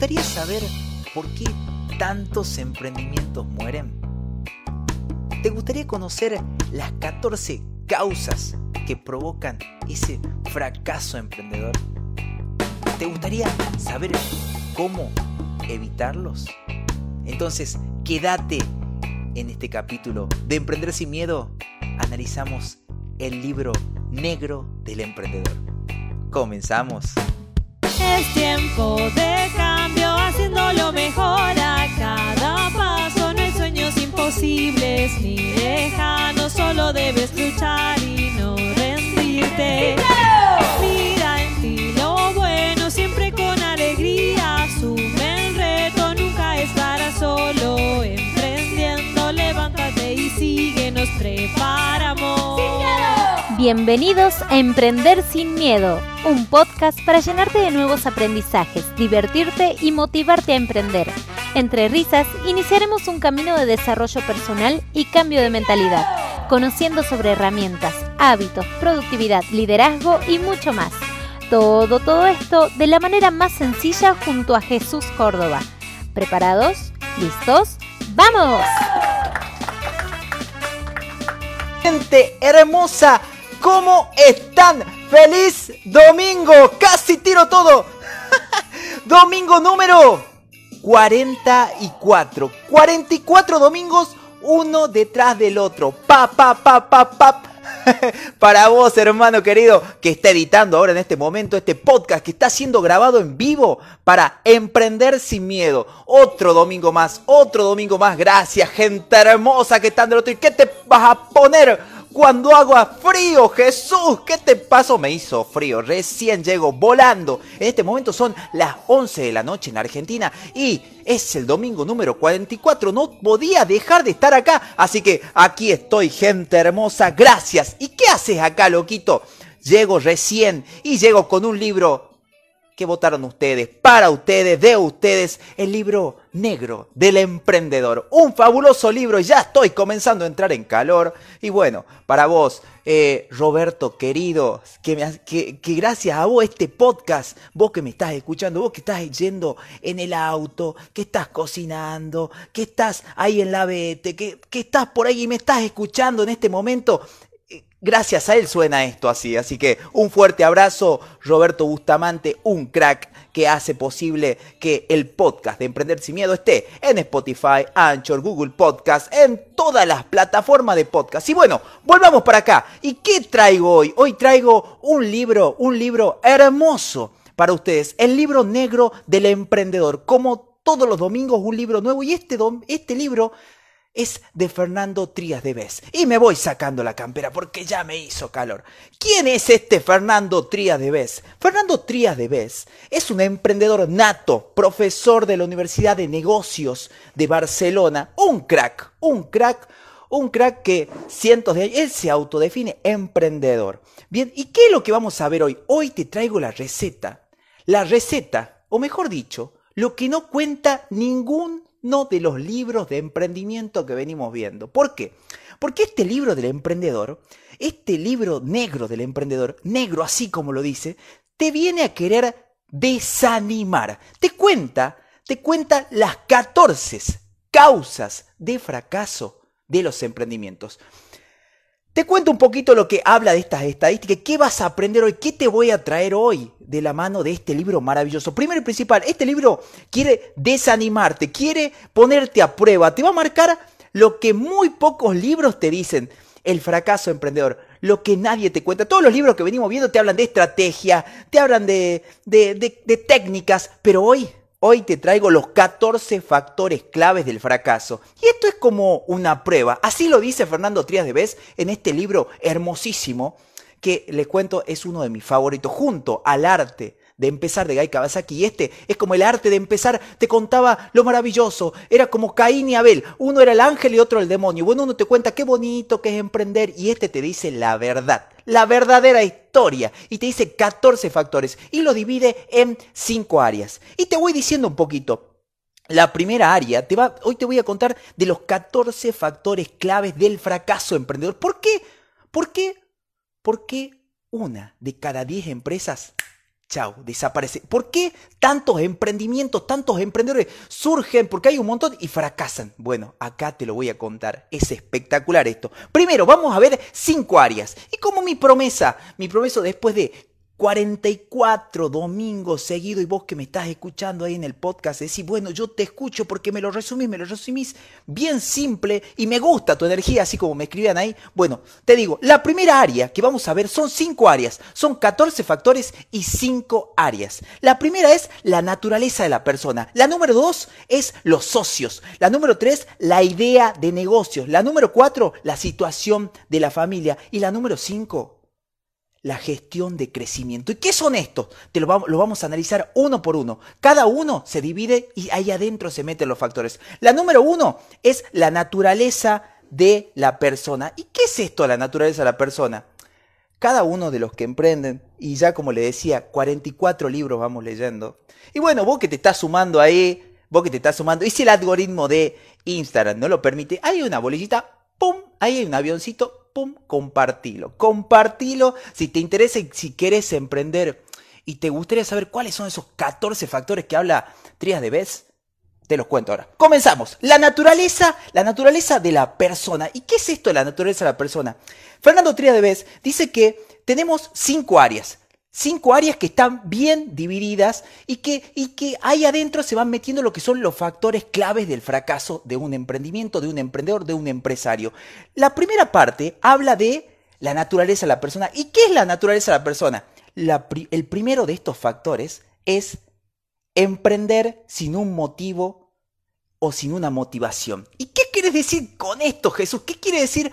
gustaría saber por qué tantos emprendimientos mueren? ¿Te gustaría conocer las 14 causas que provocan ese fracaso emprendedor? ¿Te gustaría saber cómo evitarlos? Entonces, quédate en este capítulo de Emprender sin Miedo. Analizamos el libro negro del emprendedor. Comenzamos. Es tiempo de haciendo lo mejor a cada paso. No hay sueños imposibles ni lejanos, solo debes luchar y no rendirte. Mira en ti lo bueno, siempre con alegría. Asume el reto, nunca estarás solo. Emprendiendo, levántate y sigue, nos preparamos. Bienvenidos a Emprender sin Miedo, un podcast para llenarte de nuevos aprendizajes, divertirte y motivarte a emprender. Entre risas, iniciaremos un camino de desarrollo personal y cambio de mentalidad, conociendo sobre herramientas, hábitos, productividad, liderazgo y mucho más. Todo, todo esto de la manera más sencilla junto a Jesús Córdoba. ¿Preparados? ¿Listos? ¡Vamos! Gente hermosa, ¿cómo están? ¡Feliz domingo! ¡Casi tiro todo! domingo número 44. 44 domingos, uno detrás del otro. Pa, pa, pa, pa, pa. Para vos, hermano querido, que está editando ahora en este momento este podcast que está siendo grabado en vivo para emprender sin miedo. Otro domingo más, otro domingo más. Gracias, gente hermosa que están del otro. ¿Y qué te vas a poner? Cuando haga frío, Jesús, ¿qué te pasó? Me hizo frío, recién llego volando. En este momento son las 11 de la noche en Argentina y es el domingo número 44. No podía dejar de estar acá, así que aquí estoy, gente hermosa. Gracias. ¿Y qué haces acá, loquito? Llego recién y llego con un libro que votaron ustedes, para ustedes, de ustedes, el libro negro del emprendedor. Un fabuloso libro ya estoy comenzando a entrar en calor. Y bueno, para vos, eh, Roberto querido, que, me, que, que, gracias a vos este podcast, vos que me estás escuchando, vos que estás yendo en el auto, que estás cocinando, que estás ahí en la vete, que, que estás por ahí y me estás escuchando en este momento, Gracias a él suena esto así, así que un fuerte abrazo, Roberto Bustamante, un crack que hace posible que el podcast de Emprender sin Miedo esté en Spotify, Anchor, Google Podcast, en todas las plataformas de podcast. Y bueno, volvamos para acá. ¿Y qué traigo hoy? Hoy traigo un libro, un libro hermoso para ustedes, el libro negro del emprendedor. Como todos los domingos, un libro nuevo. Y este, este libro es de Fernando Trías de Bes. Y me voy sacando la campera porque ya me hizo calor. ¿Quién es este Fernando Trías de Bes? Fernando Trías de Bes es un emprendedor nato, profesor de la Universidad de Negocios de Barcelona, un crack, un crack, un crack que cientos de años, él se autodefine emprendedor. Bien, ¿y qué es lo que vamos a ver hoy? Hoy te traigo la receta. La receta, o mejor dicho, lo que no cuenta ningún no de los libros de emprendimiento que venimos viendo. ¿Por qué? Porque este libro del emprendedor, este libro negro del emprendedor, negro así como lo dice, te viene a querer desanimar. Te cuenta, te cuenta las 14 causas de fracaso de los emprendimientos. Te cuento un poquito lo que habla de estas estadísticas, qué vas a aprender hoy, qué te voy a traer hoy de la mano de este libro maravilloso. Primero y principal, este libro quiere desanimarte, quiere ponerte a prueba, te va a marcar lo que muy pocos libros te dicen, el fracaso emprendedor, lo que nadie te cuenta. Todos los libros que venimos viendo te hablan de estrategia, te hablan de, de, de, de técnicas, pero hoy Hoy te traigo los 14 factores claves del fracaso. Y esto es como una prueba. Así lo dice Fernando Trías de Bes en este libro hermosísimo que les cuento es uno de mis favoritos, junto al arte de empezar de Guy Kawasaki. Y este es como el arte de empezar, te contaba lo maravilloso, era como Caín y Abel, uno era el ángel y otro el demonio. Bueno, uno te cuenta qué bonito que es emprender y este te dice la verdad, la verdadera historia. Y te dice 14 factores y lo divide en 5 áreas. Y te voy diciendo un poquito. La primera área, te va, hoy te voy a contar de los 14 factores claves del fracaso emprendedor. ¿Por qué? ¿Por qué? Porque una de cada 10 empresas Chao, desaparece. ¿Por qué tantos emprendimientos, tantos emprendedores surgen? Porque hay un montón y fracasan. Bueno, acá te lo voy a contar. Es espectacular esto. Primero, vamos a ver cinco áreas. Y como mi promesa, mi promesa después de 44 domingos seguidos y vos que me estás escuchando ahí en el podcast decís, bueno, yo te escucho porque me lo resumís, me lo resumís bien simple y me gusta tu energía, así como me escribían ahí. Bueno, te digo, la primera área que vamos a ver son cinco áreas, son 14 factores y cinco áreas. La primera es la naturaleza de la persona, la número dos es los socios, la número tres, la idea de negocios, la número cuatro, la situación de la familia y la número cinco, la gestión de crecimiento. ¿Y qué son estos? Te lo vamos, lo vamos a analizar uno por uno. Cada uno se divide y ahí adentro se meten los factores. La número uno es la naturaleza de la persona. ¿Y qué es esto, la naturaleza de la persona? Cada uno de los que emprenden, y ya como le decía, 44 libros vamos leyendo. Y bueno, vos que te estás sumando ahí, vos que te estás sumando, y si el algoritmo de Instagram no lo permite, hay una bolillita, ¡pum! Ahí hay un avioncito, pum, compartilo. Compartilo si te interesa y si quieres emprender y te gustaría saber cuáles son esos 14 factores que habla Trías de Bess. Te los cuento ahora. Comenzamos. La naturaleza, la naturaleza de la persona. ¿Y qué es esto de la naturaleza de la persona? Fernando Trías de Bess dice que tenemos cinco áreas. Cinco áreas que están bien divididas y que, y que ahí adentro se van metiendo lo que son los factores claves del fracaso de un emprendimiento, de un emprendedor, de un empresario. La primera parte habla de la naturaleza de la persona. ¿Y qué es la naturaleza de la persona? el primero de estos factores es emprender sin un motivo o sin una motivación. ¿Y qué quieres decir con esto, Jesús? ¿Qué quiere decir?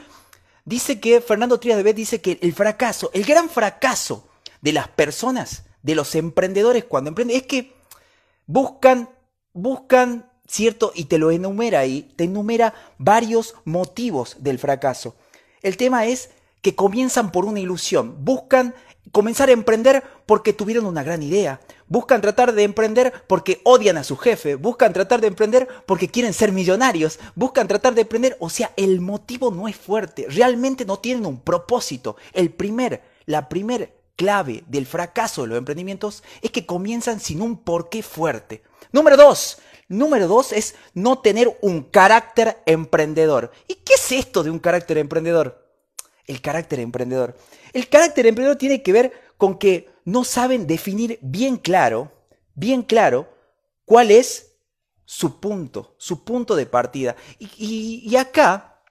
Dice que Fernando Trías de Beth dice que el fracaso, el gran fracaso de las personas, de los emprendedores cuando emprenden, es que buscan, buscan, ¿cierto? Y te lo enumera ahí, te enumera varios motivos del fracaso. El tema es que comienzan por una ilusión, buscan comenzar a emprender porque tuvieron una gran idea, buscan tratar de emprender porque odian a su jefe, buscan tratar de emprender porque quieren ser millonarios, buscan tratar de emprender, o sea, el motivo no es fuerte, realmente no tienen un propósito. El primer, la primer clave del fracaso de los emprendimientos es que comienzan sin un porqué fuerte. Número dos, número dos es no tener un carácter emprendedor. ¿Y qué es esto de un carácter emprendedor? El carácter emprendedor. El carácter emprendedor tiene que ver con que no saben definir bien claro, bien claro, cuál es su punto, su punto de partida. Y, y acá,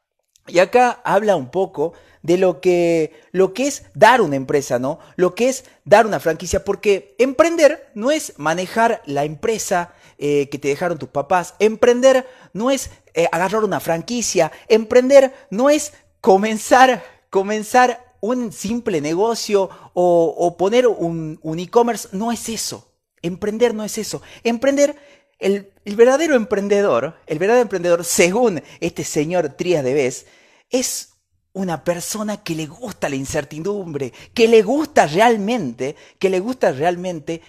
y acá habla un poco de lo que, lo que es dar una empresa, ¿no? Lo que es dar una franquicia, porque emprender no es manejar la empresa eh, que te dejaron tus papás, emprender no es eh, agarrar una franquicia, emprender no es comenzar, comenzar un simple negocio o, poner un, e-commerce, no es eso. Emprender no es eso. Emprender, el, el, verdadero emprendedor, el verdadero emprendedor, según este señor Trías de Bes, es una persona que le gusta la incertidumbre, que le gusta realmente, que le gusta realmente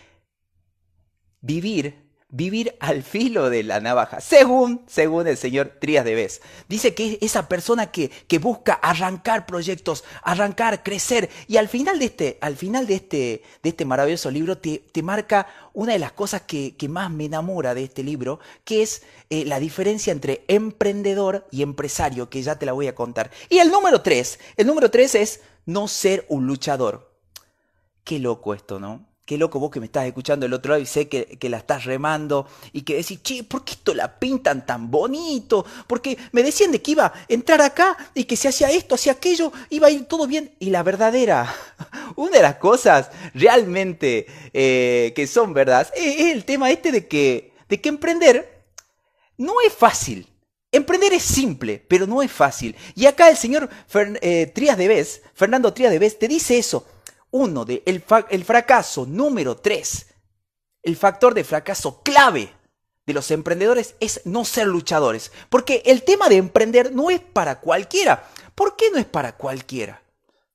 vivir vivir al filo de la navaja, según, según el señor Trías de Bes. Dice que esa persona que, que, busca arrancar proyectos, arrancar, crecer, y al final de este, al final de este, de este maravilloso libro te, te marca una de las cosas que, que, más me enamora de este libro, que es eh, la diferencia entre emprendedor y empresario, que ya te la voy a contar. Y el número tres, el número tres es no ser un luchador. Qué loco esto, ¿no? Qué loco vos que me estás escuchando del otro lado y sé que, la estás remando y que decís, che, ¿por qué esto la pintan tan bonito? Porque me decían de que iba a entrar acá y que se hacía esto, hacía aquello, iba a ir todo bien. Y la verdadera, una de las cosas realmente eh, que son verdad, es, el tema este de que, de que emprender no es fácil. Emprender es simple, pero no es fácil. Y acá el señor eh, Trías de Bes, Fernando Trías de Bes, te dice eso uno de el, el fracaso número tres, el factor de fracaso clave de los emprendedores es no ser luchadores. Porque el tema de emprender no es para cualquiera. ¿Por qué no es para cualquiera?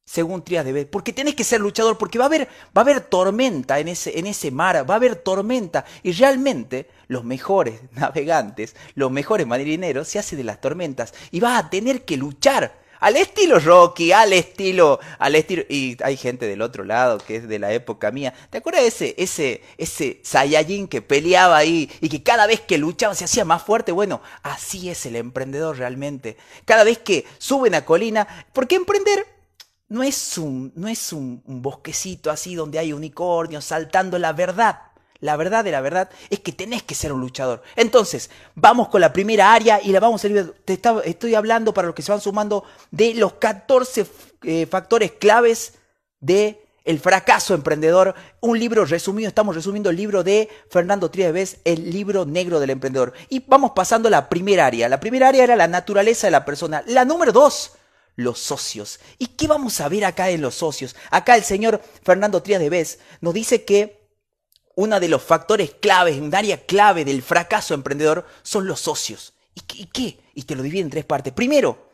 Según Trias de B. Porque tenés que ser luchador, porque va a haber, va a haber tormenta en ese, en ese mar, va a haber tormenta. Y realmente los mejores navegantes, los mejores marineros se hacen de las tormentas. Y vas a tener que luchar al estilo Rocky, al estilo, al estilo, y hay gente del otro lado que es de la época mía. ¿Te acuerdas de ese, ese, ese Saiyajin que peleaba ahí y que cada vez que luchaba se hacía más fuerte? Bueno, así es el emprendedor realmente. Cada vez que sube una colina, porque emprender no es un, no es un, un bosquecito así donde hay unicornios saltando la verdad la verdad de la verdad es que tenés que ser un luchador. Entonces, vamos con la primera área y la vamos a ir. Te estoy hablando para los que se van sumando de los 14 eh, factores claves de el fracaso emprendedor, un libro resumido, estamos resumiendo el libro de Fernando Triaves, el libro negro del emprendedor. Y vamos pasando a la primera área. La primera área era la naturaleza de la persona. La número dos, los socios. ¿Y qué vamos a ver acá en los socios? Acá el señor Fernando Triaves nos dice que uno de los factores claves, un área clave del fracaso emprendedor son los socios. ¿Y qué? ¿Y te lo divide en tres partes. Primero,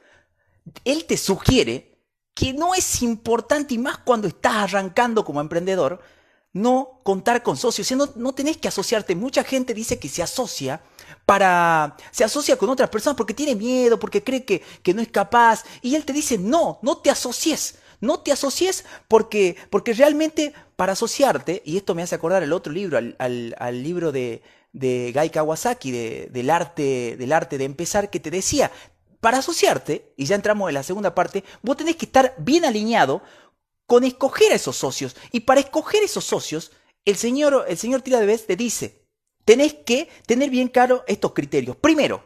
él te sugiere que no es importante, y más cuando estás arrancando como emprendedor, no contar con socios. O no, no tenés que asociarte. Mucha gente dice que se asocia para. se asocia con otras personas porque tiene miedo, porque cree que, que no es capaz. Y él te dice, no, no te asocies. No te asocies porque, porque realmente para asociarte, y esto me hace acordar el otro libro, al, libro de, de Gai Kawasaki, del, arte, del arte de empezar, que te decía, para asociarte, y ya entramos en la segunda parte, vos tenés que estar bien alineado con escoger a esos socios. Y para escoger esos socios, el señor, el señor Tira te dice, tenés que tener bien claro estos criterios. Primero,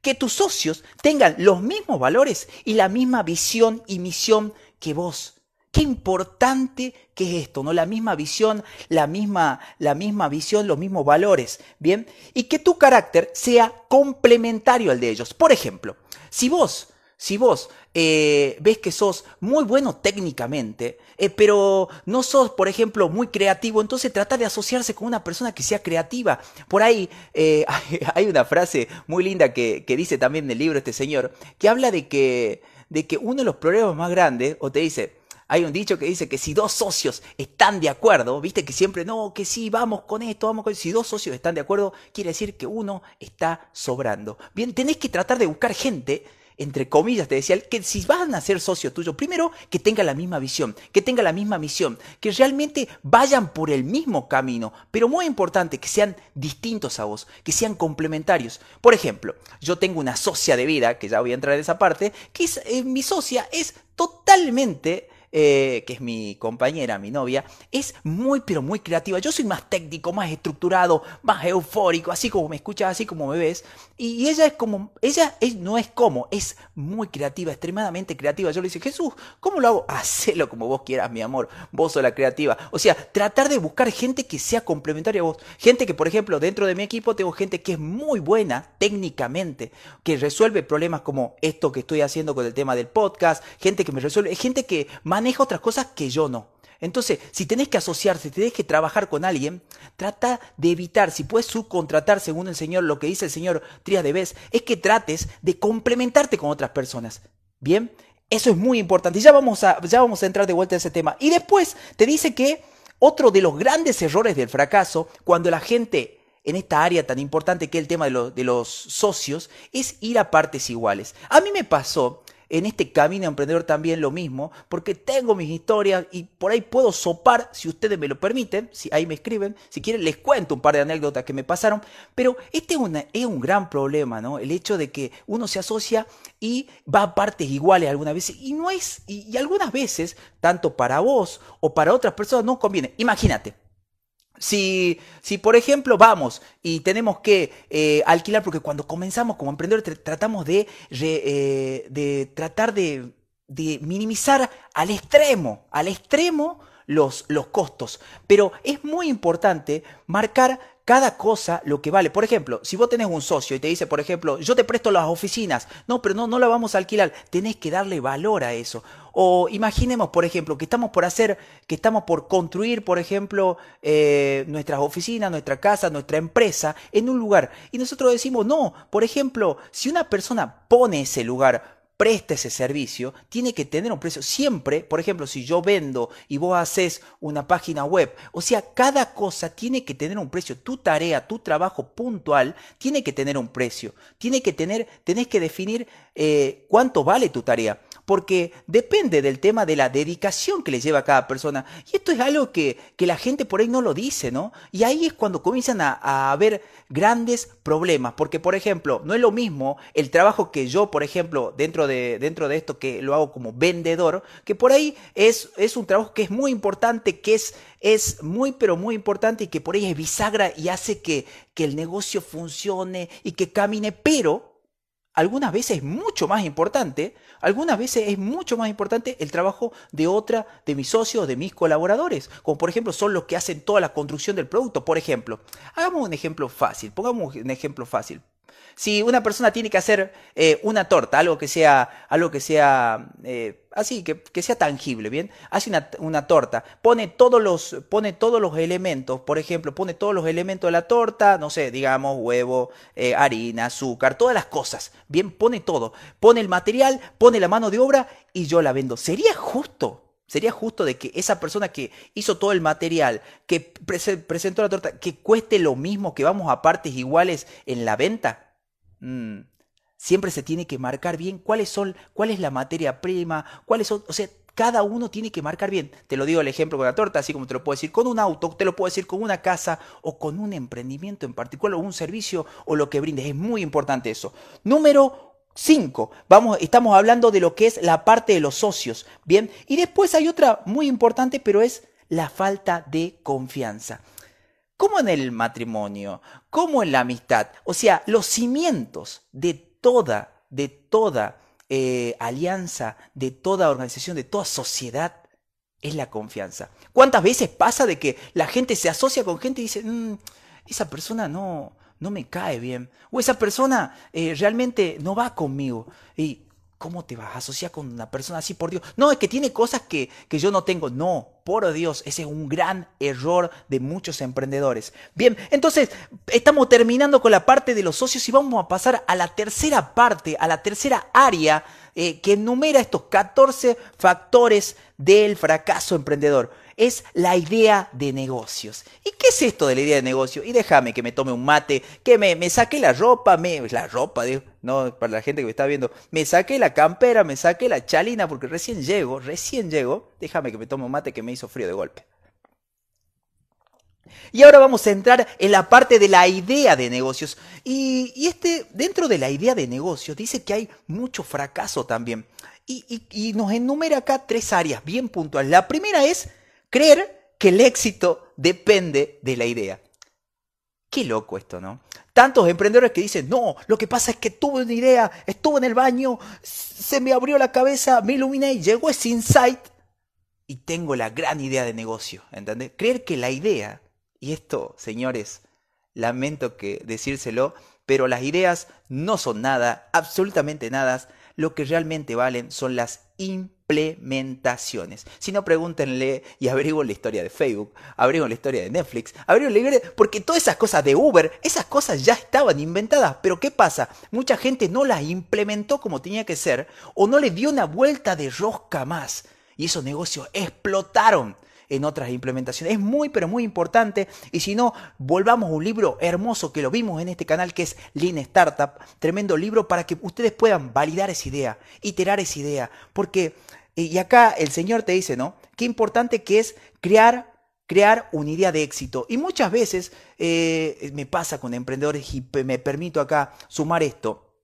que tus socios tengan los mismos valores y la misma visión y misión que vos. Qué importante que es esto, ¿no? La misma visión, la misma, la misma visión, los mismos valores, ¿bien? Y que tu carácter sea complementario al de ellos. Por ejemplo, si vos, si vos eh, ves que sos muy bueno técnicamente, eh, pero no sos, por ejemplo, muy creativo, entonces trata de asociarse con una persona que sea creativa. Por ahí eh, hay una frase muy linda que, que dice también en el libro este señor, que habla de que, de que uno de los problemas más grandes, o te dice, hay un dicho que dice que si dos socios están de acuerdo, viste que siempre, no, que sí, vamos con esto, vamos con esto. Si dos socios están de acuerdo, quiere decir que uno está sobrando. Bien, tenés que tratar de buscar gente entre comillas, te decía, que si van a ser socio tuyo, primero que tenga la misma visión, que tenga la misma misión, que realmente vayan por el mismo camino, pero muy importante, que sean distintos a vos, que sean complementarios. Por ejemplo, yo tengo una socia de vida, que ya voy a entrar en esa parte, que es, eh, mi socia es totalmente eh, que es mi compañera, mi novia, es muy, pero muy creativa. Yo soy más técnico, más estructurado, más eufórico, así como me escuchas, así como me ves. Y, ella es como, ella es, no es como, es muy creativa, extremadamente creativa. Yo le digo, Jesús, ¿cómo lo hago? Hacelo como vos quieras, mi amor. Vos sos la creativa. O sea, tratar de buscar gente que sea complementaria a vos. Gente que, por ejemplo, dentro de mi equipo tengo gente que es muy buena técnicamente, que resuelve problemas como esto que estoy haciendo con el tema del podcast, gente que me resuelve, gente que más maneja otras cosas que yo no. Entonces, si tenés que asociarse, si tenés que trabajar con alguien, trata de evitar, si puedes subcontratar, según el Señor, lo que dice el Señor Trías de Vez, es que trates de complementarte con otras personas. ¿Bien? Eso es muy importante. Ya vamos a, ya vamos a entrar de vuelta a ese tema. Y después te dice que otro de los grandes errores del fracaso, cuando la gente en esta área tan importante que es el tema de los socios, es ir a partes iguales. A mí me pasó en este camino emprendedor también lo mismo, porque tengo mis historias y por ahí puedo sopar, si ustedes me lo permiten, si ahí me escriben, si quieren les cuento un par de anécdotas que me pasaron, pero este es, es un gran problema, ¿no? El hecho de que uno se asocia y va a partes iguales algunas veces y no es, y algunas veces, tanto para vos o para otras personas, no conviene. Imagínate, si, si, por ejemplo, vamos y tenemos que eh, alquilar, porque cuando comenzamos como emprendedores tratamos de, eh, de tratar de, de, minimizar al extremo, al extremo los, los costos. Pero es muy importante marcar cada cosa lo que vale. Por ejemplo, si vos tenés un socio y te dice, por ejemplo, yo te presto las oficinas, no, pero no, no la vamos a alquilar, tenés que darle valor a eso. O imaginemos, por ejemplo, que estamos por hacer, que estamos por construir, por ejemplo, eh, nuestras oficinas, nuestra casa, nuestra empresa en un lugar. Y nosotros decimos, no, por ejemplo, si una persona pone ese lugar presta ese servicio, tiene que tener un precio. Siempre, por ejemplo, si yo vendo y vos haces una página web, o sea, cada cosa tiene que tener un precio. Tu tarea, tu trabajo puntual, tiene que tener un precio. Tiene que tener, tenés que definir eh, cuánto vale tu tarea. Porque depende del tema de la dedicación que le lleva a cada persona. Y esto es algo que, que la gente por ahí no lo dice, ¿no? Y ahí es cuando comienzan a, haber grandes problemas, porque por ejemplo, no es lo mismo el trabajo que yo, por ejemplo, dentro de, dentro de esto que lo hago como vendedor, que por ahí es, es un trabajo que es muy importante, que es, es muy, pero muy importante y que por ahí es bisagra y hace que, que el negocio funcione y que camine, pero algunas veces es mucho más importante, algunas veces es mucho más importante el trabajo de otra de mis socios, de mis colaboradores, como por ejemplo son los que hacen toda la construcción del producto. Por ejemplo, hagamos un ejemplo fácil, pongamos un ejemplo fácil. Si una persona tiene que hacer eh, una torta, algo que sea, algo que sea eh, así, que, sea tangible, ¿bien? Hace una, una, torta, pone todos, los, pone todos los elementos, por ejemplo, pone todos los elementos de la torta, no sé, digamos, huevo, eh, harina, azúcar, todas las cosas, ¿bien? Pone todo, pone el material, pone la mano de obra y yo la vendo. ¿Sería justo? ¿Sería justo de que esa persona que hizo todo el material, que presentó la torta, que cueste lo mismo, que vamos a partes iguales en la venta? Mm. Siempre se tiene que marcar bien cuáles son, cuál es la materia prima, cuáles son, o sea, cada uno tiene que marcar bien. Te lo digo el ejemplo con la torta, así como te lo puedo decir con un auto, te lo puedo decir con una casa o con un emprendimiento en particular o un servicio o lo que brindes. Es muy importante eso. Número 5. Vamos, estamos hablando de lo que es la parte de los socios, ¿bien? Y después hay otra muy importante, pero es la falta de confianza como en el matrimonio, como en la amistad. O sea, los cimientos de toda, de toda eh, alianza, de toda organización, de toda sociedad, es la confianza. ¿Cuántas veces pasa de que la gente se asocia con gente y dice, mm, esa persona no, no me cae bien, o esa persona eh, realmente no va conmigo? Y ¿Cómo te vas a asociar con una persona así, por Dios? No, es que tiene cosas que, que yo no tengo. No, por Dios, ese es un gran error de muchos emprendedores. Bien, entonces estamos terminando con la parte de los socios y vamos a pasar a la tercera parte, a la tercera área eh, que enumera estos 14 factores del fracaso emprendedor es la idea de negocios. ¿Y qué es esto de la idea de negocio? Y déjame que me tome un mate, que me, me saque la ropa, me, la ropa, no, para la gente que me está viendo, me saqué la campera, me saqué la chalina, porque recién llego, recién llego, déjame que me tome un mate que me hizo frío de golpe. Y ahora vamos a entrar en la parte de la idea de negocios. Y, este, dentro de la idea de negocios, dice que hay mucho fracaso también. Y, y, y, nos enumera acá tres áreas bien puntuales. La primera es Creer que el éxito depende de la idea. Qué loco esto, ¿no? Tantos emprendedores que dicen, no, lo que pasa es que tuve una idea, estuve en el baño, se me abrió la cabeza, me iluminé y llegó ese insight y tengo la gran idea de negocio, ¿entendés? Creer que la idea, y esto, señores, lamento que decírselo, pero las ideas no son nada, absolutamente nada, lo que realmente valen son las implementaciones. Si no, pregúntenle y averigüen la historia de Facebook, averigüen la historia de Netflix, averigüen porque todas esas cosas de Uber, esas cosas ya estaban inventadas, pero ¿qué pasa? Mucha gente no las implementó como tenía que ser o no le dio una vuelta de rosca más y esos negocios explotaron en otras implementaciones. Es muy, pero muy importante. Y si no, volvamos a un libro hermoso que lo vimos en este canal, que es Lean Startup. Tremendo libro para que ustedes puedan validar esa idea, iterar esa idea. Porque, y acá el Señor te dice, ¿no? Qué importante que es crear crear una idea de éxito. Y muchas veces eh, me pasa con emprendedores y me permito acá sumar esto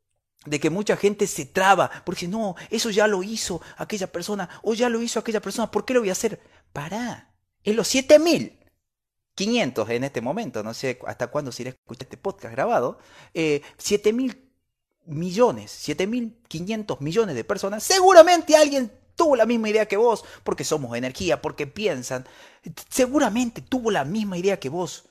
de que mucha gente se traba porque no, eso ya lo hizo aquella persona o ya lo hizo aquella persona, ¿por qué lo voy a hacer? Pará, en los 7500 en este momento, no sé hasta cuándo se irá a escuchar este podcast grabado, eh, 7000 millones, 7500 millones de personas, seguramente alguien tuvo la misma idea que vos, porque somos energía, porque piensan, seguramente tuvo la misma idea que vos.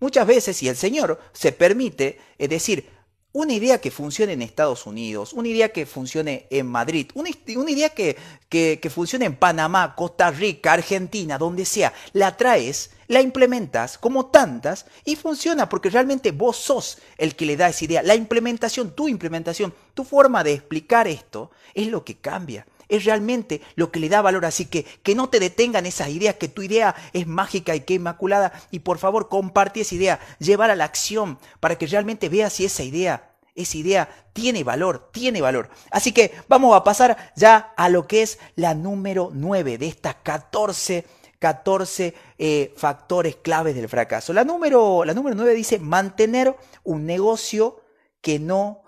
Muchas veces, y el Señor se permite es decir, una idea que funcione en Estados Unidos, una idea que funcione en Madrid, una, idea que, que, que, funcione en Panamá, Costa Rica, Argentina, donde sea, la traes, la implementas como tantas y funciona porque realmente vos sos el que le da esa idea. La implementación, tu implementación, tu forma de explicar esto es lo que cambia es realmente lo que le da valor. Así que que no te detengan esas ideas, que tu idea es mágica y que inmaculada. Y por favor, comparte esa idea, llevar a la acción para que realmente veas si esa idea esa idea tiene valor, tiene valor. Así que vamos a pasar ya a lo que es la número 9 de estas 14, 14 eh, factores claves del fracaso. La número, la número 9 dice mantener un negocio que no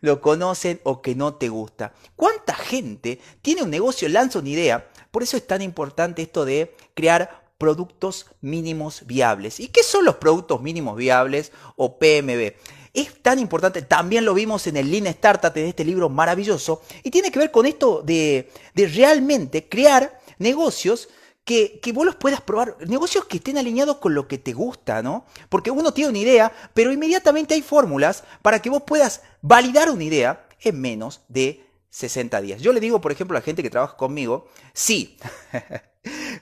lo conocen o que no te gusta. ¿Cuánta gente tiene un negocio, lanza una idea? Por eso es tan importante esto de crear productos mínimos viables. ¿Y qué son los productos mínimos viables o PMB? es tan importante, también lo vimos en el Lean Startup, en este libro maravilloso, y tiene que ver con esto de, realmente crear negocios que, que, vos los puedas probar, negocios que estén alineados con lo que te gusta, ¿no? Porque uno tiene una idea, pero inmediatamente hay fórmulas para que vos puedas validar una idea en menos de 60 días. Yo le digo, por ejemplo, a la gente que trabaja conmigo, sí,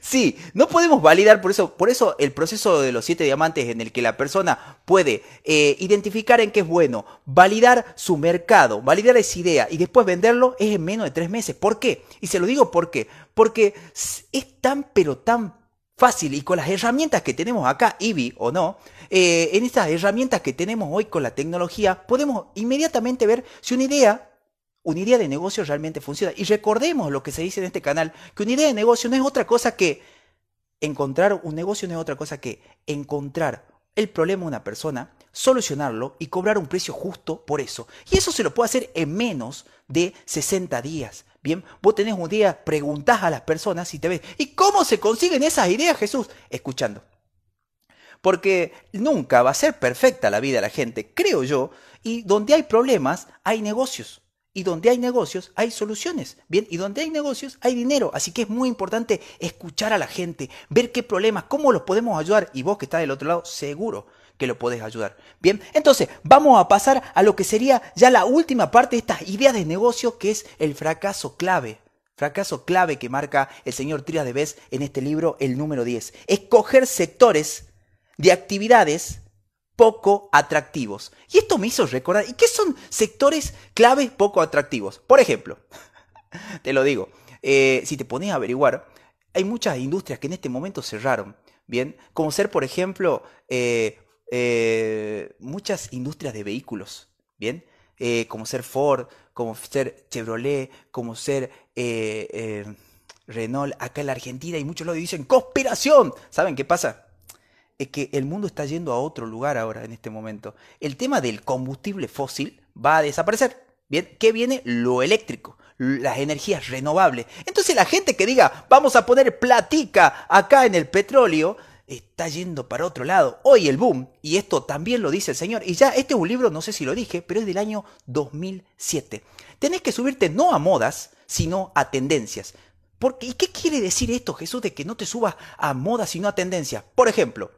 Sí, no podemos validar por eso, por eso el proceso de los siete diamantes en el que la persona puede eh, identificar en qué es bueno, validar su mercado, validar esa idea y después venderlo es en menos de tres meses. ¿Por qué? Y se lo digo por qué. Porque es tan pero tan fácil y con las herramientas que tenemos acá, IBI o no, eh, en estas herramientas que tenemos hoy con la tecnología, podemos inmediatamente ver si una idea una idea de negocio realmente funciona. Y recordemos lo que se dice en este canal, que una idea de negocio no es otra cosa que encontrar un negocio, no es otra cosa que encontrar el problema de una persona, solucionarlo y cobrar un precio justo por eso. Y eso se lo puede hacer en menos de 60 días. Bien, vos tenés un día, preguntás a las personas y te ves. ¿Y cómo se consiguen esas ideas, Jesús? Escuchando. Porque nunca va a ser perfecta la vida de la gente, creo yo, y donde hay problemas hay negocios. Y donde hay negocios hay soluciones. Bien, y donde hay negocios hay dinero. Así que es muy importante escuchar a la gente, ver qué problemas, cómo los podemos ayudar. Y vos que estás del otro lado, seguro que lo podés ayudar. Bien, entonces vamos a pasar a lo que sería ya la última parte de estas ideas de negocio, que es el fracaso clave. Fracaso clave que marca el señor Trias de Vez en este libro, el número 10. Escoger sectores de actividades poco atractivos. Y esto me hizo recordar, ¿y qué son sectores claves poco atractivos? Por ejemplo, te lo digo, eh, si te pones a averiguar, hay muchas industrias que en este momento cerraron, ¿bien? Como ser, por ejemplo, eh, eh, muchas industrias de vehículos, ¿bien? como ser Ford, como ser Chevrolet, como ser Renault, acá en la Argentina, y muchos lo dicen, conspiración. ¿Saben qué pasa? Es que el mundo está yendo a otro lugar ahora en este momento. El tema del combustible fósil va a desaparecer. Bien, ¿qué viene? Lo eléctrico, las energías renovables. Entonces la gente que diga, vamos a poner platica acá en el petróleo, está yendo para otro lado. Hoy el boom, y esto también lo dice el señor, y ya este es un libro, no sé si lo dije, pero es del año 2007. Tenés que subirte no a modas, sino a tendencias. Porque, ¿Y qué quiere decir esto, Jesús, de que no te subas a modas, sino a tendencias? Por ejemplo,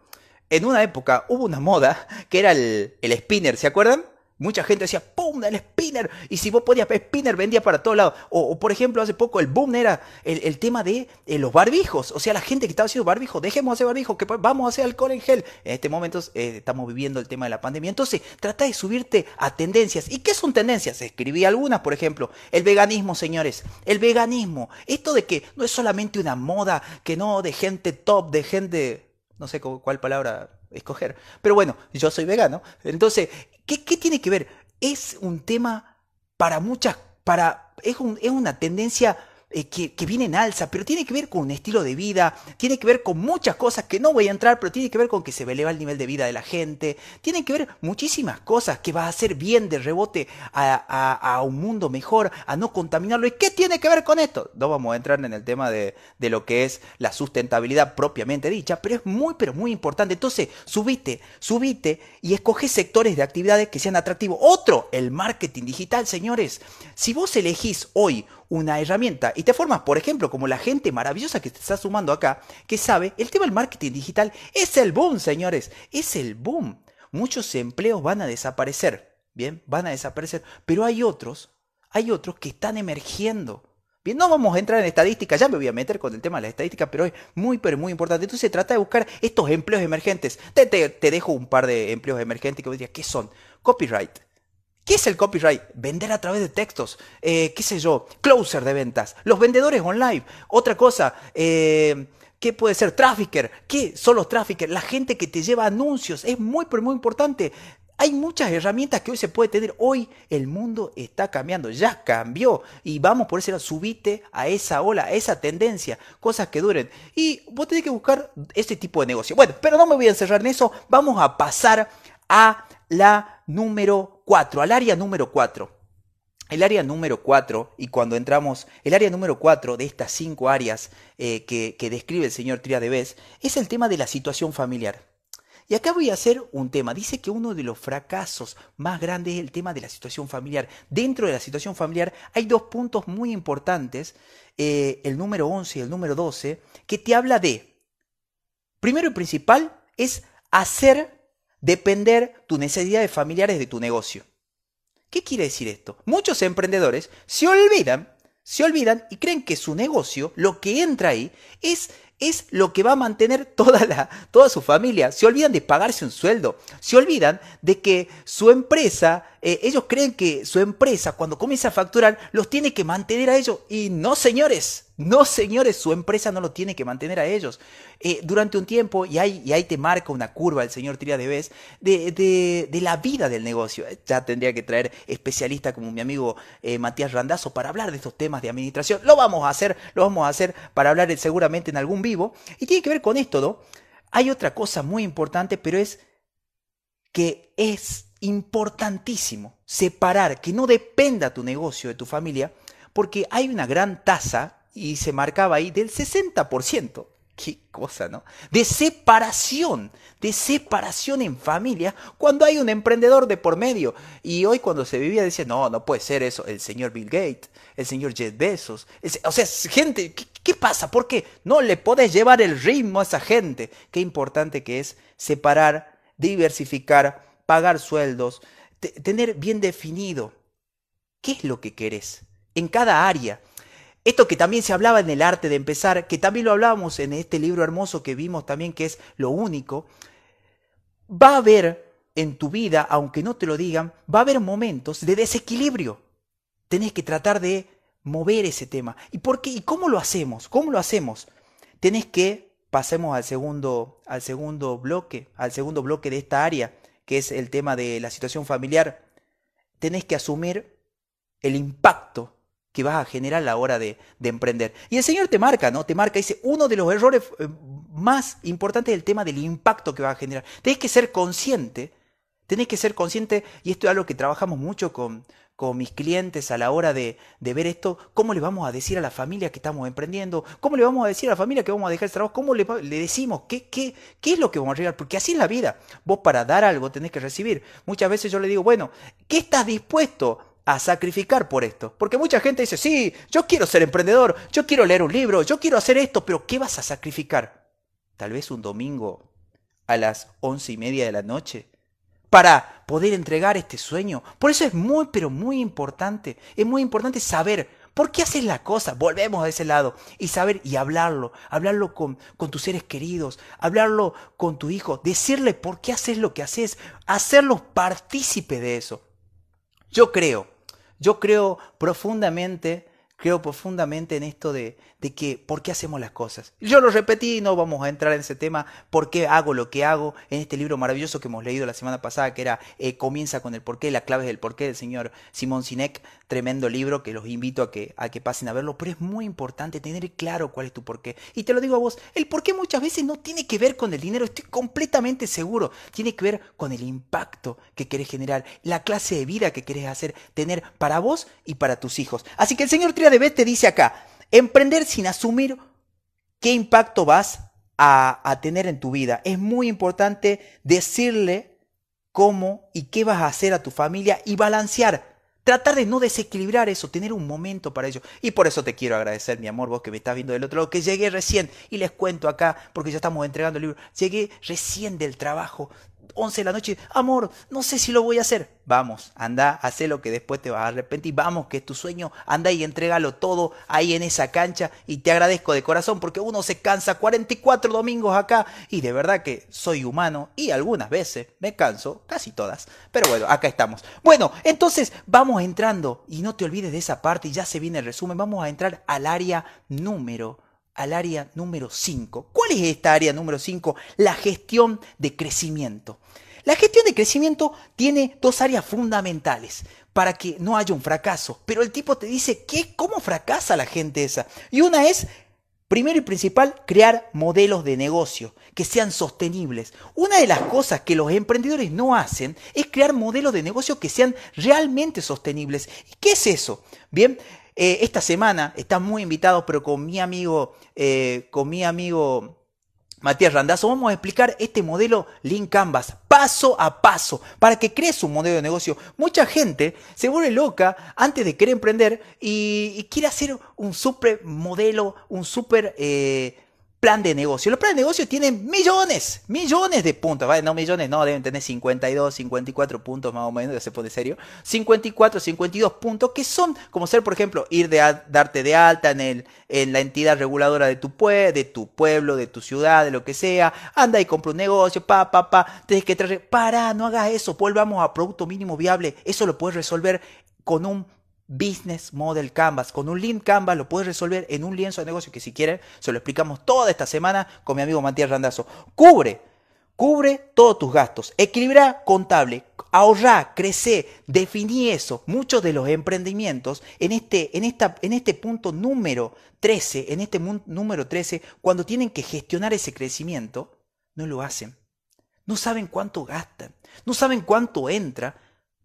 en una época hubo una moda que era el, el spinner, ¿se acuerdan? Mucha gente decía, ¡pum! El spinner. Y si vos podías, spinner vendía para todos lados. O, por ejemplo, hace poco el boom era el, tema de eh, los barbijos. O sea, la gente que estaba haciendo barbijos, dejemos hacer barbijos, que vamos a hacer alcohol en gel. En este momento eh, estamos viviendo el tema de la pandemia. Entonces, trata de subirte a tendencias. ¿Y qué son tendencias? Escribí algunas, por ejemplo. El veganismo, señores. El veganismo. Esto de que no es solamente una moda, que no de gente top, de gente no sé cuál palabra escoger. Pero bueno, yo soy vegano. Entonces, ¿qué, tiene que ver? Es un tema para muchas, para, es, un, es una tendencia eh, que, viene en alza, pero tiene que ver con un estilo de vida, tiene que ver con muchas cosas que no voy a entrar, pero tiene que ver con que se eleva el nivel de vida de la gente, tiene que ver muchísimas cosas que va a hacer bien de rebote a, un mundo mejor, a no contaminarlo. ¿Y qué tiene que ver con esto? No vamos a entrar en el tema de, de lo que es la sustentabilidad propiamente dicha, pero es muy, pero muy importante. Entonces, subite, subite y escoge sectores de actividades que sean atractivos. Otro, el marketing digital, señores. Si vos elegís hoy una herramienta y te formas, por ejemplo, como la gente maravillosa que te está sumando acá, que sabe, el tema del marketing digital es el boom, señores, es el boom. Muchos empleos van a desaparecer, bien, van a desaparecer, pero hay otros, hay otros que están emergiendo. Bien, no vamos a entrar en estadística, ya me voy a meter con el tema de la estadística, pero es muy, pero muy importante. Entonces se trata de buscar estos empleos emergentes. Te, te, dejo un par de empleos emergentes que vos digas, ¿qué son? Copyright, ¿Qué es el copyright? Vender a través de textos, eh, qué sé yo, closer de ventas, los vendedores online. Otra cosa, eh, ¿qué puede ser? Trafficker. ¿Qué son los traffickers? La gente que te lleva anuncios. Es muy, pero muy importante. Hay muchas herramientas que hoy se puede tener. Hoy el mundo está cambiando, ya cambió. Y vamos por eso, subite a esa ola, a esa tendencia, cosas que duren. Y vos tenés que buscar este tipo de negocio. Bueno, pero no me voy a encerrar en eso. Vamos a pasar a la número 4, al área número 4. El área número 4, y cuando entramos, el área número 4 de estas cinco áreas eh, que, describe el señor Triadebes, es el tema de la situación familiar. Y acá voy a hacer un tema. Dice que uno de los fracasos más grandes es el tema de la situación familiar. Dentro de la situación familiar hay dos puntos muy importantes, eh, el número 11 y el número 12, que te habla de, primero y principal, es hacer depender tus necesidades familiares de tu negocio. ¿Qué quiere decir esto? Muchos emprendedores se olvidan, se olvidan y creen que su negocio, lo que entra ahí, es es lo que va a mantener toda, la, toda su familia. Se olvidan de pagarse un sueldo. Se olvidan de que su empresa, eh, ellos creen que su empresa cuando comienza a facturar los tiene que mantener a ellos. Y no, señores, no, señores, su empresa no lo tiene que mantener a ellos. Eh, durante un tiempo, y ahí, te marca una curva el señor Tria de de, la vida del negocio. Ya tendría que traer especialistas como mi amigo eh, Matías Randazo para hablar de estos temas de administración. Lo vamos a hacer, lo vamos a hacer para hablar seguramente en algún vivo. Y tiene que ver con esto, ¿no? Hay otra cosa muy importante, pero es que es importantísimo separar, que no dependa tu negocio de tu familia, porque hay una gran tasa y se marcaba ahí del 60%. Qué cosa, ¿no? De separación, de separación en familia cuando hay un emprendedor de por medio. Y hoy cuando se vivía decía, no, no puede ser eso, el señor Bill Gates, el señor Jeff Bezos. o sea, gente, ¿qué, pasa? ¿Por qué no le podés llevar el ritmo a esa gente? Qué importante que es separar, diversificar, pagar sueldos, tener bien definido qué es lo que querés en cada área. Esto que también se hablaba en el arte de empezar, que también lo hablábamos en este libro hermoso que vimos también, que es lo único, va a haber en tu vida, aunque no te lo digan, va a haber momentos de desequilibrio. Tenés que tratar de mover ese tema. ¿Y por qué? ¿Y cómo lo hacemos? ¿Cómo lo hacemos? Tenés que, pasemos al segundo, al segundo bloque, al segundo bloque de esta área, que es el tema de la situación familiar. Tenés que asumir el impacto que vas a generar a la hora de, emprender. Y el Señor te marca, ¿no? Te marca, dice, uno de los errores eh, más importantes es el tema del impacto que vas a generar. Tenés que ser consciente, tenés que ser consciente, y esto es algo que trabajamos mucho con, con mis clientes a la hora de, de, ver esto, cómo le vamos a decir a la familia que estamos emprendiendo, cómo le vamos a decir a la familia que vamos a dejar el trabajo, cómo le, le decimos, ¿Qué, qué, qué es lo que vamos a llegar, porque así es la vida. Vos para dar algo tenés que recibir. Muchas veces yo le digo, bueno, ¿qué estás dispuesto a sacrificar por esto. Porque mucha gente dice, sí, yo quiero ser emprendedor, yo quiero leer un libro, yo quiero hacer esto, pero ¿qué vas a sacrificar? Tal vez un domingo a las once y media de la noche para poder entregar este sueño. Por eso es muy, pero muy importante, es muy importante saber por qué haces la cosa. Volvemos a ese lado y saber y hablarlo, hablarlo con, con tus seres queridos, hablarlo con tu hijo, decirle por qué haces lo que haces, hacerlos partícipe de eso. Yo creo yo creo profundamente, creo profundamente en esto de, de que por qué hacemos las cosas. Yo lo repetí, no vamos a entrar en ese tema, por qué hago lo que hago en este libro maravilloso que hemos leído la semana pasada, que era eh, Comienza con el porqué, la clave del porqué del señor Simón Sinek, tremendo libro que los invito a que, a que pasen a verlo, pero es muy importante tener claro cuál es tu porqué. Y te lo digo a vos, el porqué muchas veces no tiene que ver con el dinero, estoy completamente seguro, tiene que ver con el impacto que querés generar, la clase de vida que querés hacer, tener para vos y para tus hijos. Así que el señor Triadebet te dice acá, Emprender sin asumir qué impacto vas a, tener en tu vida. Es muy importante decirle cómo y qué vas a hacer a tu familia y balancear. Tratar de no desequilibrar eso, tener un momento para ello. Y por eso te quiero agradecer, mi amor, vos que me estás viendo del otro lado, que llegué recién y les cuento acá, porque ya estamos entregando el libro. Llegué recién del trabajo, 11 de la noche, amor, no sé si lo voy a hacer. Vamos, anda, haz lo que después te vas a arrepentir. Vamos, que es tu sueño, anda y entregalo todo ahí en esa cancha. Y te agradezco de corazón porque uno se cansa 44 domingos acá. Y de verdad que soy humano y algunas veces me canso, casi todas. Pero bueno, acá estamos. Bueno, entonces vamos entrando y no te olvides de esa parte y ya se viene el resumen. Vamos a entrar al área número al área número 5. ¿Cuál es esta área número 5? La gestión de crecimiento. La gestión de crecimiento tiene dos áreas fundamentales para que no haya un fracaso. Pero el tipo te dice, ¿qué? ¿Cómo fracasa la gente esa? Y una es, primero y principal, crear modelos de negocio que sean sostenibles. Una de las cosas que los emprendedores no hacen es crear modelos de negocio que sean realmente sostenibles. ¿Y qué es eso? Bien, eh, esta semana están muy invitados, pero con mi amigo, eh, con mi amigo Matías Randazo, vamos a explicar este modelo Lean Canvas paso a paso para que crees un modelo de negocio. Mucha gente se vuelve loca antes de querer emprender y, quiere hacer un super modelo, un super eh, plan de negocio. Los planes de negocio tienen millones, millones de puntos. ¿vale? No millones, no, deben tener 52, 54 puntos más o menos, ya se pone serio. 54, 52 puntos que son como ser, por ejemplo, ir de darte de alta en, el, en la entidad reguladora de tu, de tu pueblo, de tu ciudad, de lo que sea. Anda y compra un negocio, pa, pa, pa. Tienes que traer, para, no hagas eso, volvamos a producto mínimo viable. Eso lo puedes resolver con un Business Model Canvas. Con un Lean Canvas lo puedes resolver en un lienzo de negocio que si quieres se lo explicamos toda esta semana con mi amigo Matías Randazo. Cubre, cubre todos tus gastos. Equilibra contable. Ahorra, crece, definí eso. Muchos de los emprendimientos en este, en, esta, en este punto número 13, en este número 13, cuando tienen que gestionar ese crecimiento, no lo hacen. No saben cuánto gastan, no saben cuánto entra,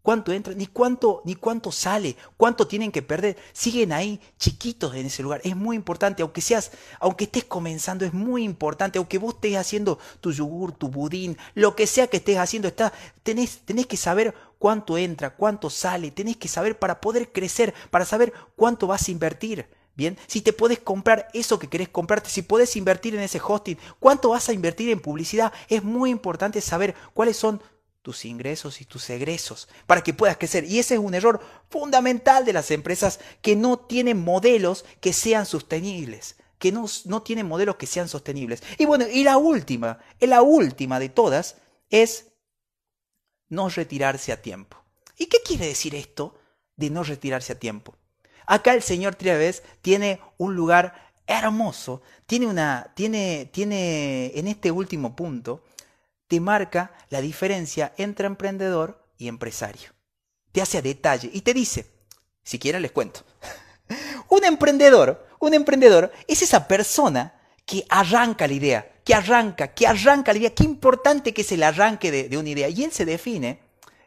cuánto entra, ni cuánto, ni cuánto sale, cuánto tienen que perder. Siguen ahí chiquitos en ese lugar. Es muy importante, aunque seas, aunque estés comenzando, es muy importante, aunque vos estés haciendo tu yogur, tu budín, lo que sea que estés haciendo, está, tenés, tenés que saber cuánto entra, cuánto sale, tenés que saber para poder crecer, para saber cuánto vas a invertir. Bien, si te puedes comprar eso que querés comprarte, si puedes invertir en ese hosting, cuánto vas a invertir en publicidad, es muy importante saber cuáles son tus ingresos y tus egresos para que puedas crecer. Y ese es un error fundamental de las empresas que no tienen modelos que sean sostenibles que no, no tienen modelos que sean sostenibles. Y bueno, y la última, la última de todas es no retirarse a tiempo. ¿Y qué quiere decir esto de no retirarse a tiempo? Acá el señor Triaves tiene un lugar hermoso, tiene una, tiene, tiene en este último punto, te marca la diferencia entre emprendedor y empresario. Te hace a detalle y te dice, si quieren les cuento, un emprendedor, un emprendedor es esa persona que arranca la idea, que arranca, que arranca la idea. Qué importante que es el arranque de, de una idea. Y él se define,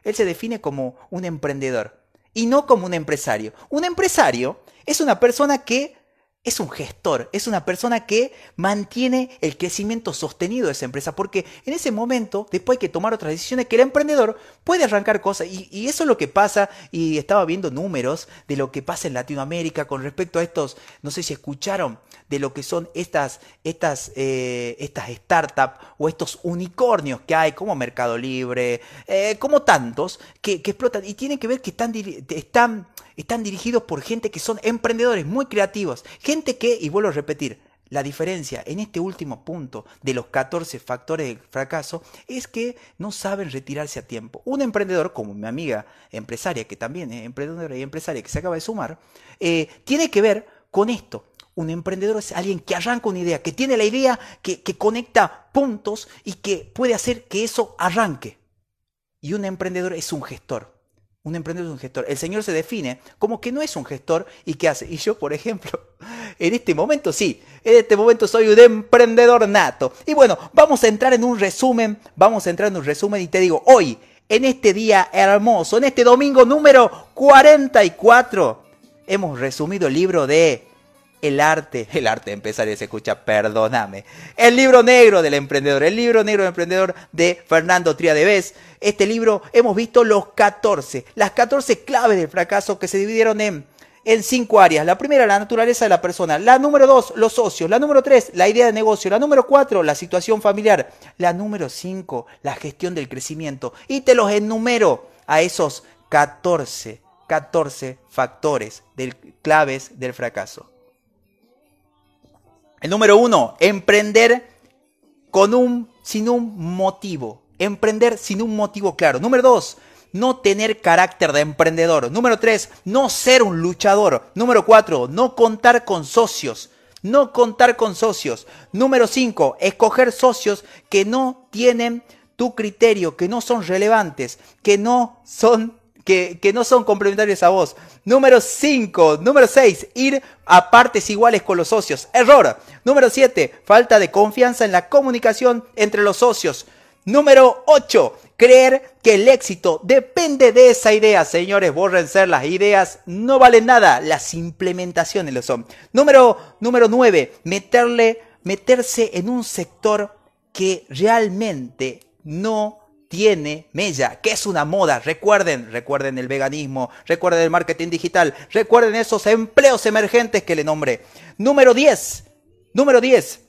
él se define como un emprendedor y no como un empresario. Un empresario es una persona que es un gestor, es una persona que mantiene el crecimiento sostenido de esa empresa, porque en ese momento, después hay que tomar otras decisiones, que el emprendedor puede arrancar cosas, y, eso es lo que pasa, y estaba viendo números de lo que pasa en Latinoamérica con respecto a estos, no sé si escucharon, de lo que son estas, estas, eh, estas startups o estos unicornios que hay, como Mercado Libre, eh, como tantos, que, explotan, y tienen que ver que están, están están dirigidos por gente que son emprendedores muy creativos, gente que, y vuelvo a repetir, la diferencia en este último punto de los 14 factores de fracaso es que no saben retirarse a tiempo. Un emprendedor, como mi amiga empresaria, que también es emprendedora y empresaria que se acaba de sumar, eh, tiene que ver con esto. Un emprendedor es alguien que arranca una idea, que tiene la idea, que, conecta puntos y que puede hacer que eso arranque. Y un emprendedor es un gestor. Un emprendedor es un gestor. El Señor se define como que no es un gestor y qué hace. Y yo, por ejemplo, en este momento sí, en este momento soy un emprendedor nato. Y bueno, vamos a entrar en un resumen, vamos a entrar en un resumen y te digo, hoy, en este día hermoso, en este domingo número 44, hemos resumido el libro de el arte, el arte de empezar y se escucha, perdóname. El libro negro del emprendedor, el libro negro del emprendedor de Fernando Triadevez. Este libro hemos visto los 14, las 14 claves del fracaso que se dividieron en, en cinco áreas. La primera, la naturaleza de la persona. La número dos, los socios. La número tres, la idea de negocio. La número cuatro, la situación familiar. La número cinco, la gestión del crecimiento. Y te los enumero a esos 14, 14 factores del, claves del fracaso. El número uno, emprender con un, sin un motivo. Emprender sin un motivo claro. Número dos, no tener carácter de emprendedor. Número tres, no ser un luchador. Número cuatro, no contar con socios. No contar con socios. Número cinco, escoger socios que no tienen tu criterio, que no son relevantes, que no son que, que, no son complementarios a vos. Número 5, número 6, ir a partes iguales con los socios. Error. Número 7, falta de confianza en la comunicación entre los socios. Número 8, creer que el éxito depende de esa idea. Señores, borren ser las ideas, no valen nada, las implementaciones lo son. Número, número 9, meterle, meterse en un sector que realmente no tiene mella, que es una moda. Recuerden, recuerden el veganismo, recuerden el marketing digital, recuerden esos empleos emergentes que le nombré. Número 10, número 10,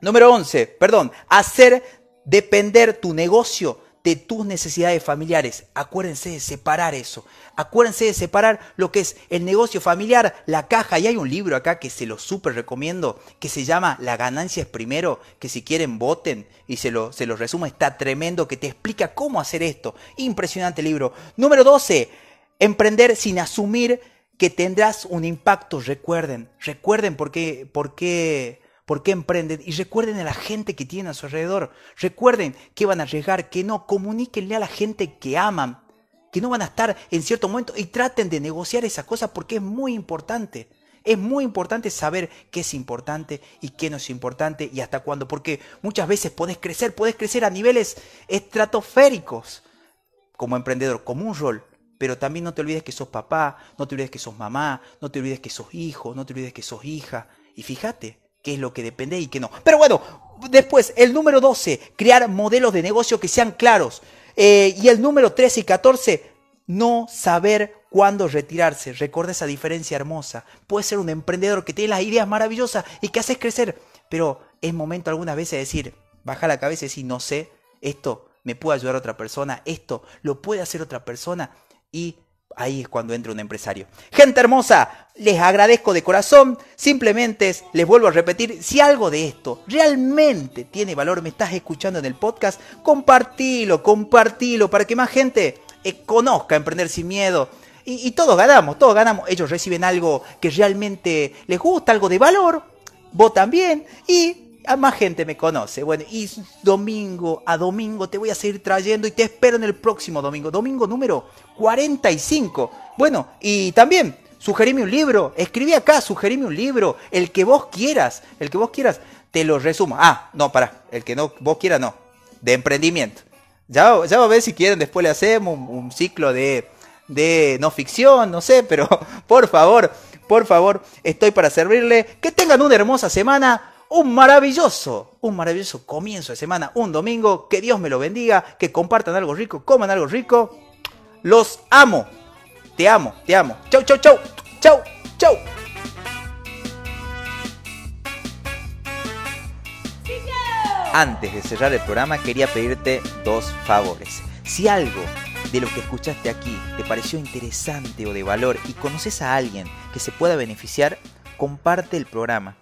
número 11, perdón, hacer depender tu negocio de tus necesidades familiares. Acuérdense de separar eso. Acuérdense de separar lo que es el negocio familiar, la caja. Y hay un libro acá que se lo súper recomiendo, que se llama La ganancia es primero, que si quieren voten y se lo, se lo resumo, está tremendo, que te explica cómo hacer esto. Impresionante libro. Número 12, emprender sin asumir que tendrás un impacto. Recuerden, recuerden por qué, por qué por qué emprenden y recuerden a la gente que tienen a su alrededor. Recuerden que van a arriesgar, que no, comuníquenle a la gente que aman, que no van a estar en cierto momento y traten de negociar esa cosa porque es muy importante. Es muy importante saber qué es importante y qué no es importante y hasta cuándo, porque muchas veces podés crecer, podés crecer a niveles estratosféricos como emprendedor, como un rol, pero también no te olvides que sos papá, no te olvides que sos mamá, no te olvides que sos hijo, no te olvides que sos hija. Y fíjate, qué es lo que depende y qué no. Pero bueno, después, el número 12, crear modelos de negocio que sean claros. Eh, y el número 13 y 14, no saber cuándo retirarse. Recuerda esa diferencia hermosa. Puedes ser un emprendedor que tiene las ideas maravillosas y que haces crecer, pero es momento algunas veces de decir, baja la cabeza y decir, no sé, esto me puede ayudar otra persona, esto lo puede hacer otra persona y Ahí es cuando entra un empresario. Gente hermosa, les agradezco de corazón. Simplemente les vuelvo a repetir, si algo de esto realmente tiene valor, me estás escuchando en el podcast, compartilo, compartilo para que más gente eh, conozca Emprender sin Miedo. Y, todos ganamos, todos ganamos. Ellos reciben algo que realmente les gusta, algo de valor. Vos también. Y a más gente me conoce. Bueno, y domingo a domingo te voy a seguir trayendo y te espero en el próximo domingo, domingo número 45. Bueno, y también sugerime un libro, escribí acá, sugerime un libro, el que vos quieras, el que vos quieras, te lo resumo. Ah, no, para, el que no vos quieras no, de emprendimiento. Ya, ya va a ver si quieren, después le hacemos un, ciclo de, de no ficción, no sé, pero por favor, por favor, estoy para servirle. Que tengan una hermosa semana un maravilloso, un maravilloso comienzo de semana, un domingo. Que Dios me lo bendiga, que compartan algo rico, coman algo rico. Los amo. Te amo, te amo. Chau, chau, chau. Chau, chau. Antes de cerrar el programa quería pedirte dos favores. Si algo de lo que escuchaste aquí te pareció interesante o de valor y conoces a alguien que se pueda beneficiar, comparte el programa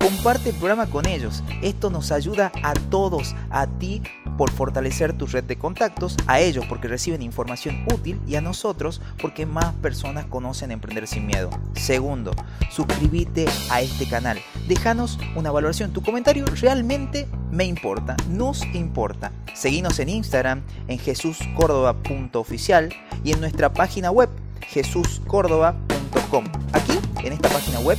comparte el programa con ellos. Esto nos ayuda a todos, a ti por fortalecer tu red de contactos, a ellos porque reciben información útil y a nosotros porque más personas conocen Emprender sin Miedo. Segundo, suscríbete a este canal. Déjanos una valoración. Tu comentario realmente me importa, nos importa. Seguinos en Instagram en jesuscórdoba.oficial y en nuestra página web jesuscórdoba.com. Aquí, en esta página web,